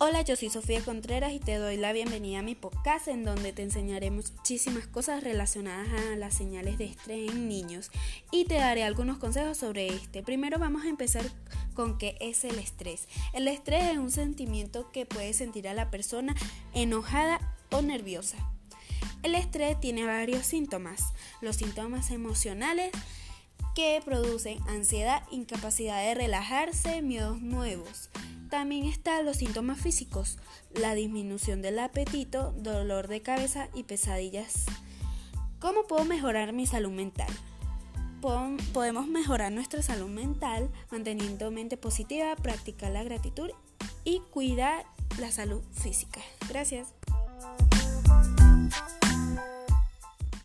Hola, yo soy Sofía Contreras y te doy la bienvenida a mi podcast en donde te enseñaré muchísimas cosas relacionadas a las señales de estrés en niños y te daré algunos consejos sobre este. Primero vamos a empezar con qué es el estrés. El estrés es un sentimiento que puede sentir a la persona enojada o nerviosa. El estrés tiene varios síntomas. Los síntomas emocionales que producen ansiedad, incapacidad de relajarse, miedos nuevos. También están los síntomas físicos, la disminución del apetito, dolor de cabeza y pesadillas. ¿Cómo puedo mejorar mi salud mental? Podemos mejorar nuestra salud mental manteniendo mente positiva, practicar la gratitud y cuidar la salud física. Gracias.